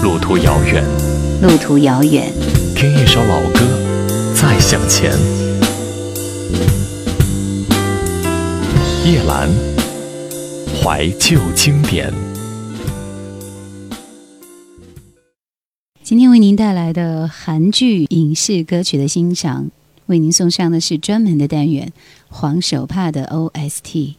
路途遥远，路途遥远，听一首老歌，再向前。叶兰，怀旧经典。今天为您带来的韩剧影视歌曲的欣赏，为您送上的是专门的单元——黄手帕的 OST。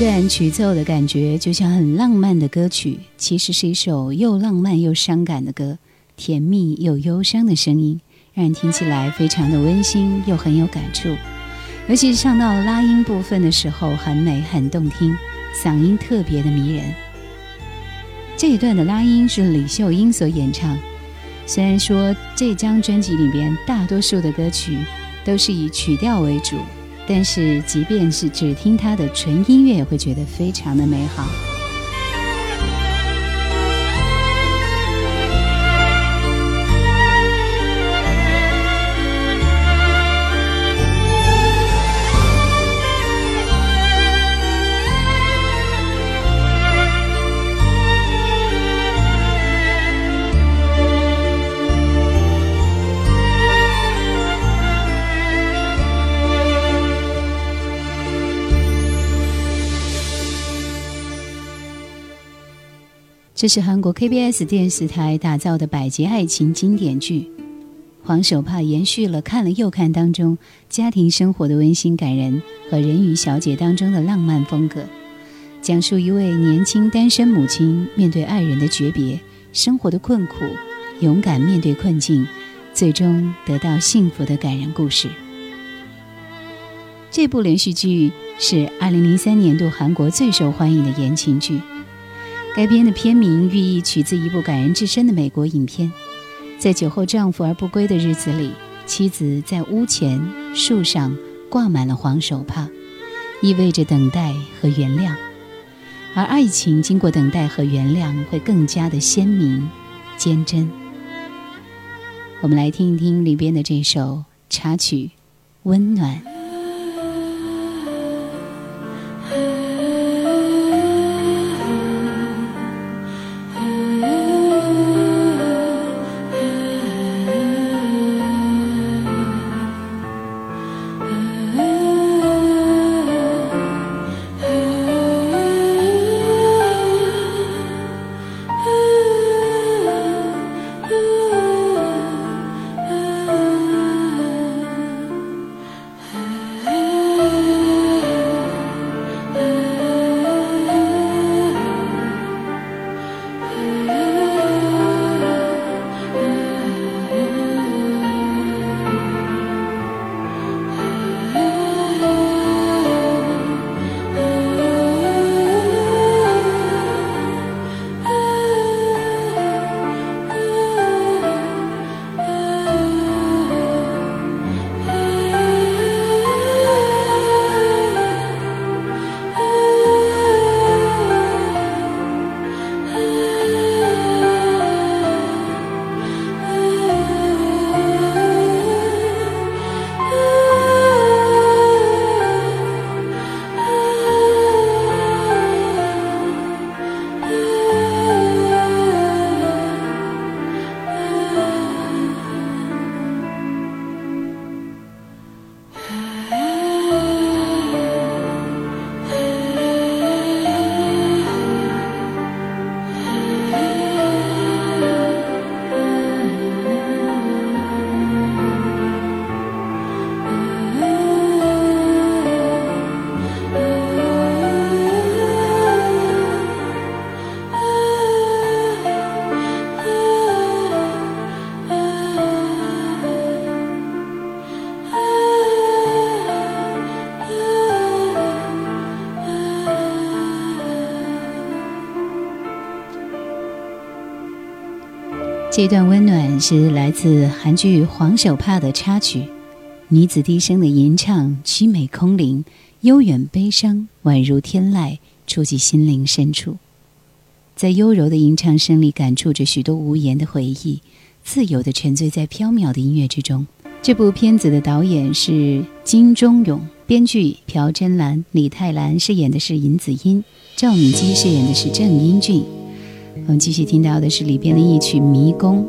段曲奏的感觉就像很浪漫的歌曲，其实是一首又浪漫又伤感的歌，甜蜜又忧伤的声音，让人听起来非常的温馨又很有感触。尤其是唱到拉音部分的时候，很美很动听，嗓音特别的迷人。这一段的拉音是李秀英所演唱。虽然说这张专辑里边大多数的歌曲都是以曲调为主。但是，即便是只听他的纯音乐，也会觉得非常的美好。这是韩国 KBS 电视台打造的百集爱情经典剧《黄手帕》，延续了看了又看当中家庭生活的温馨感人和人鱼小姐当中的浪漫风格，讲述一位年轻单身母亲面对爱人的诀别、生活的困苦，勇敢面对困境，最终得到幸福的感人故事。这部连续剧是2003年度韩国最受欢迎的言情剧。该片的片名寓意取自一部感人至深的美国影片。在酒后丈夫而不归的日子里，妻子在屋前树上挂满了黄手帕，意味着等待和原谅。而爱情经过等待和原谅，会更加的鲜明、坚贞。我们来听一听里边的这首插曲《温暖》。这段温暖是来自韩剧《黄手帕》的插曲，女子低声的吟唱，凄美空灵，悠远悲伤，宛如天籁，触及心灵深处。在优柔的吟唱声里，感触着许多无言的回忆，自由地沉醉在飘渺的音乐之中。这部片子的导演是金钟勇，编剧朴真兰、李泰兰饰演的是尹子英，赵敏基饰演的是郑英俊。我们继续听到的是里边的一曲《迷宫》。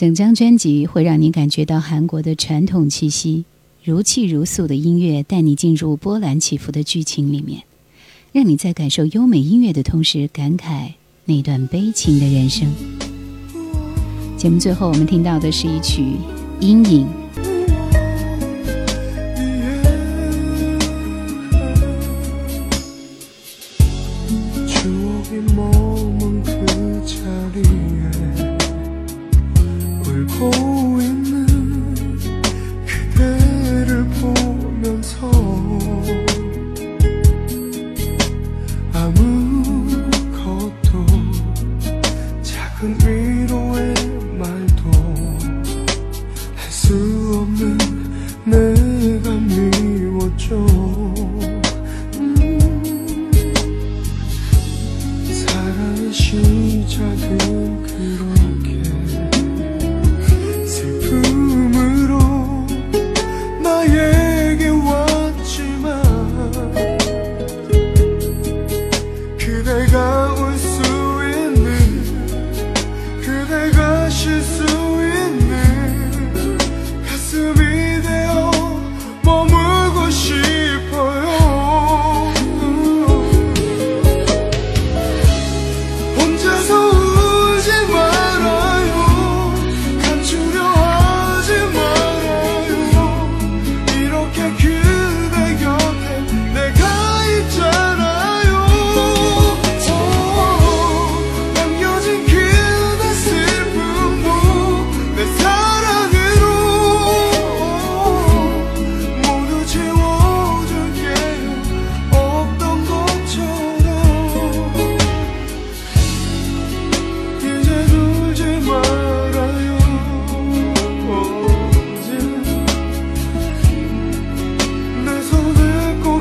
整张专辑会让你感觉到韩国的传统气息，如泣如诉的音乐带你进入波澜起伏的剧情里面，让你在感受优美音乐的同时感慨那段悲情的人生。节目最后我们听到的是一曲《阴影》。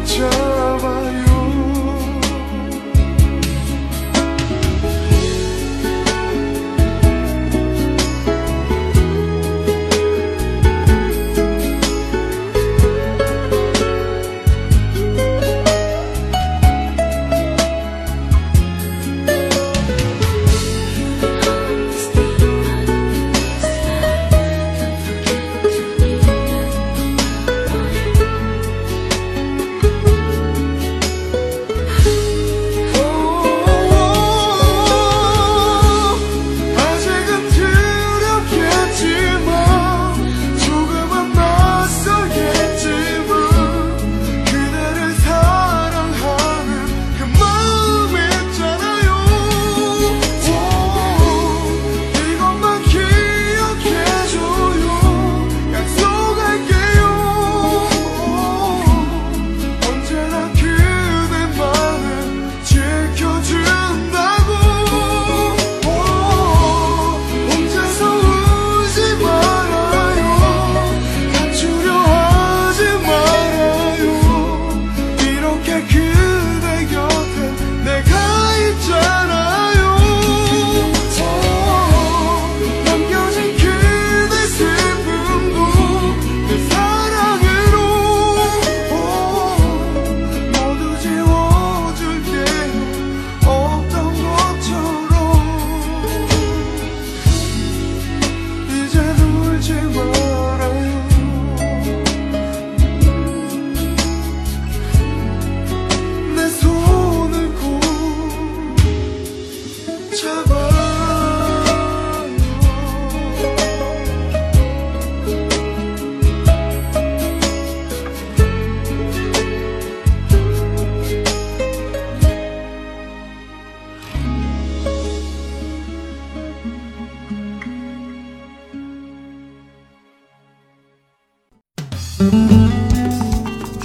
picture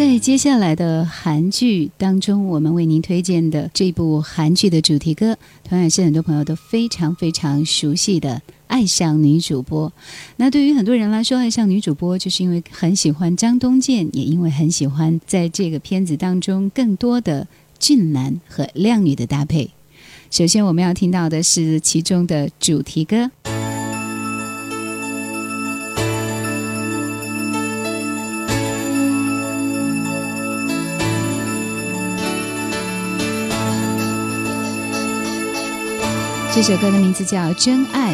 在接下来的韩剧当中，我们为您推荐的这部韩剧的主题歌，同样是很多朋友都非常非常熟悉的。爱上女主播，那对于很多人来说，爱上女主播就是因为很喜欢张东健，也因为很喜欢在这个片子当中更多的俊男和靓女的搭配。首先，我们要听到的是其中的主题歌，这首歌的名字叫《真爱》。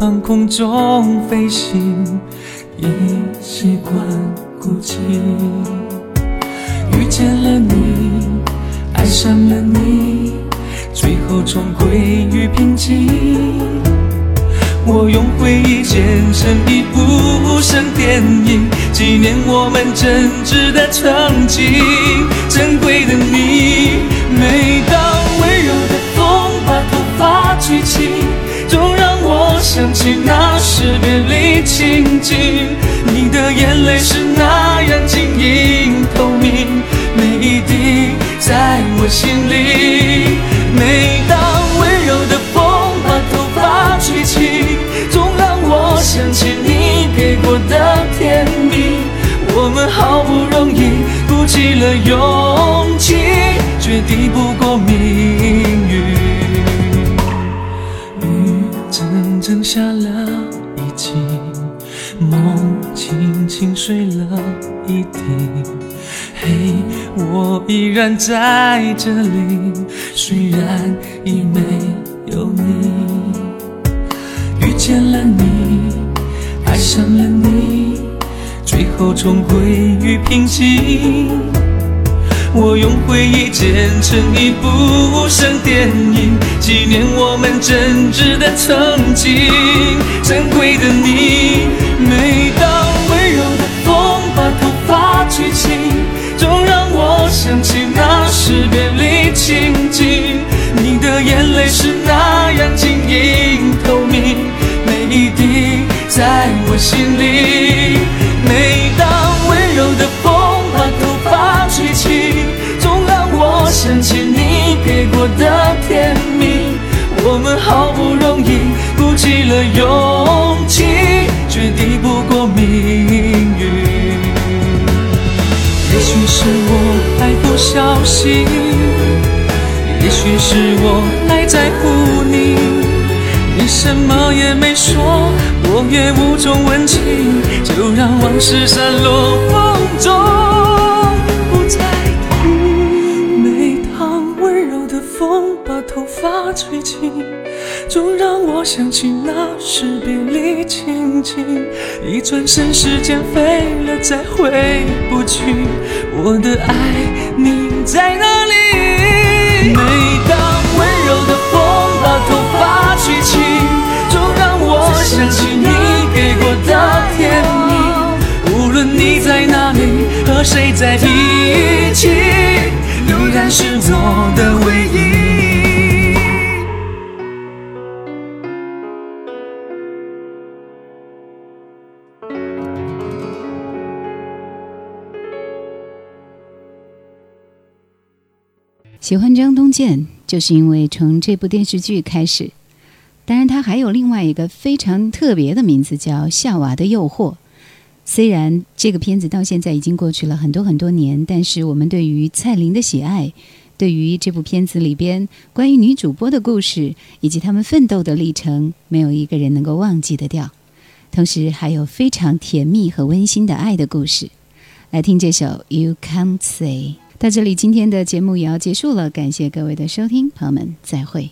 半空中飞行，已习惯孤寂。遇见了你，爱上了你，最后重归于平静。我用回忆剪成一部无声电影，纪念我们真挚的曾经。珍贵的你，每当温柔的风把头发吹起，我想起那时别离情景。你的眼泪是那样晶莹透明，每一滴在我心里。每当然在这里，虽然已没有你，遇见了你。爱上了你，最后重归于平静。我用回忆剪成一部无声电影，纪念我们真挚的曾经。珍贵的你，每起了勇气，却抵不过命运。也许是我太不小心，也许是我太在乎你。你什么也没说，我也无从问起，就让往事散落风中，不再提。每当温柔的风把头发吹起，总让我想起那时别离情景。一转身，时间飞了，再回不去。我的爱，你在哪里？每当温柔的风把头发吹起。总让我想起你给过的甜蜜，无论你在哪里和谁在一起，依然是我的唯一。喜欢张东健，就是因为从这部电视剧开始。当然，他还有另外一个非常特别的名字，叫《夏娃的诱惑》。虽然这个片子到现在已经过去了很多很多年，但是我们对于蔡琳的喜爱，对于这部片子里边关于女主播的故事以及他们奋斗的历程，没有一个人能够忘记得掉。同时，还有非常甜蜜和温馨的爱的故事。来听这首《You Can't Say》。到这里，今天的节目也要结束了。感谢各位的收听，朋友们，再会。